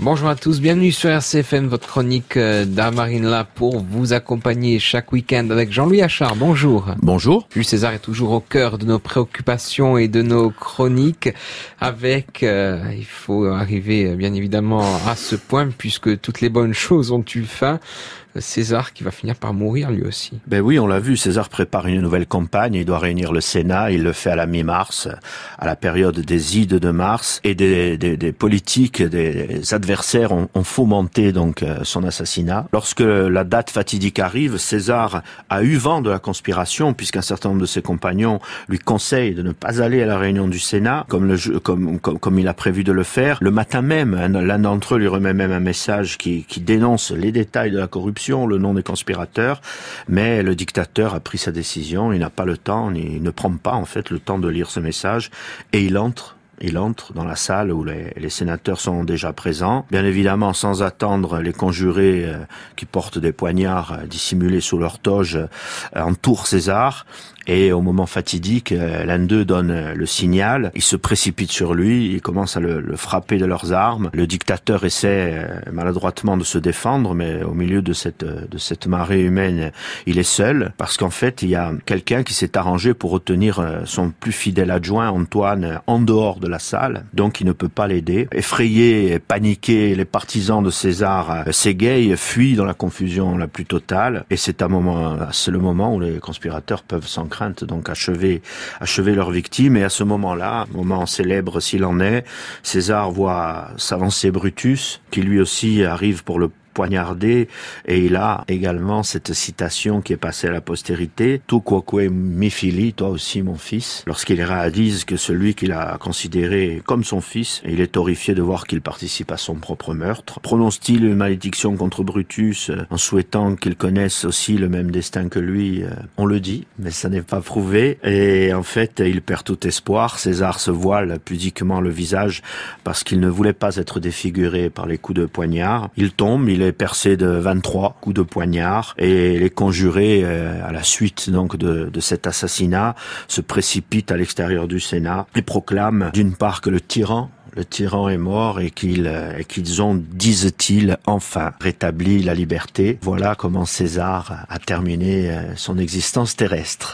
Bonjour à tous, bienvenue sur RCFM, votre chronique euh, d'Armarine là pour vous accompagner chaque week-end avec Jean-Louis Achard. Bonjour. Bonjour. Jules César est toujours au cœur de nos préoccupations et de nos chroniques avec, euh, il faut arriver euh, bien évidemment à ce point puisque toutes les bonnes choses ont eu fin. César qui va finir par mourir lui aussi. Ben oui, on l'a vu, César prépare une nouvelle campagne, il doit réunir le Sénat, il le fait à la mi-mars, à la période des ides de mars, et des, des, des politiques, des adversaires ont, fomenté donc euh, son assassinat. Lorsque la date fatidique arrive, César a eu vent de la conspiration, puisqu'un certain nombre de ses compagnons lui conseillent de ne pas aller à la réunion du Sénat, comme il a prévu de le faire. Le matin même, l'un d'entre eux lui remet même un message qui, qui dénonce les détails de la corruption le nom des conspirateurs, mais le dictateur a pris sa décision, il n'a pas le temps, il ne prend pas en fait le temps de lire ce message, et il entre il entre dans la salle où les, sénateurs sont déjà présents. Bien évidemment, sans attendre, les conjurés euh, qui portent des poignards euh, dissimulés sous leur toge euh, entourent César. Et au moment fatidique, l'un d'eux donne le signal. Ils se précipitent sur lui, ils commencent à le, le, frapper de leurs armes. Le dictateur essaie maladroitement de se défendre, mais au milieu de cette, de cette marée humaine, il est seul, parce qu'en fait, il y a quelqu'un qui s'est arrangé pour retenir son plus fidèle adjoint, Antoine, en dehors de la salle, donc il ne peut pas l'aider. Effrayés, paniqués, les partisans de César s'égayent, fuient dans la confusion la plus totale, et c'est un moment, c'est le moment où les conspirateurs peuvent sans crainte donc achever, achever leurs victimes, et à ce moment-là, moment célèbre s'il en est, César voit s'avancer Brutus, qui lui aussi arrive pour le poignardé. Et il a également cette citation qui est passée à la postérité. Tu quoque mi fili toi aussi mon fils. Lorsqu'il réalise que celui qu'il a considéré comme son fils il est horrifié de voir qu'il participe à son propre meurtre. Prononce-t-il une malédiction contre Brutus en souhaitant qu'il connaisse aussi le même destin que lui on le dit mais ça n'est pas prouvé. Et en fait il perd tout espoir. César se voile pudiquement le visage parce qu'il ne voulait pas être défiguré par les coups de poignard. Il tombe percé de 23 coups de poignard et les conjurés euh, à la suite donc de, cet assassinat se précipitent à l'extérieur du Sénat et proclament d'une part que le tyran le tyran est mort et qu'ils qu'ils ont, disent-ils, enfin rétabli la liberté. Voilà comment César a terminé son existence terrestre.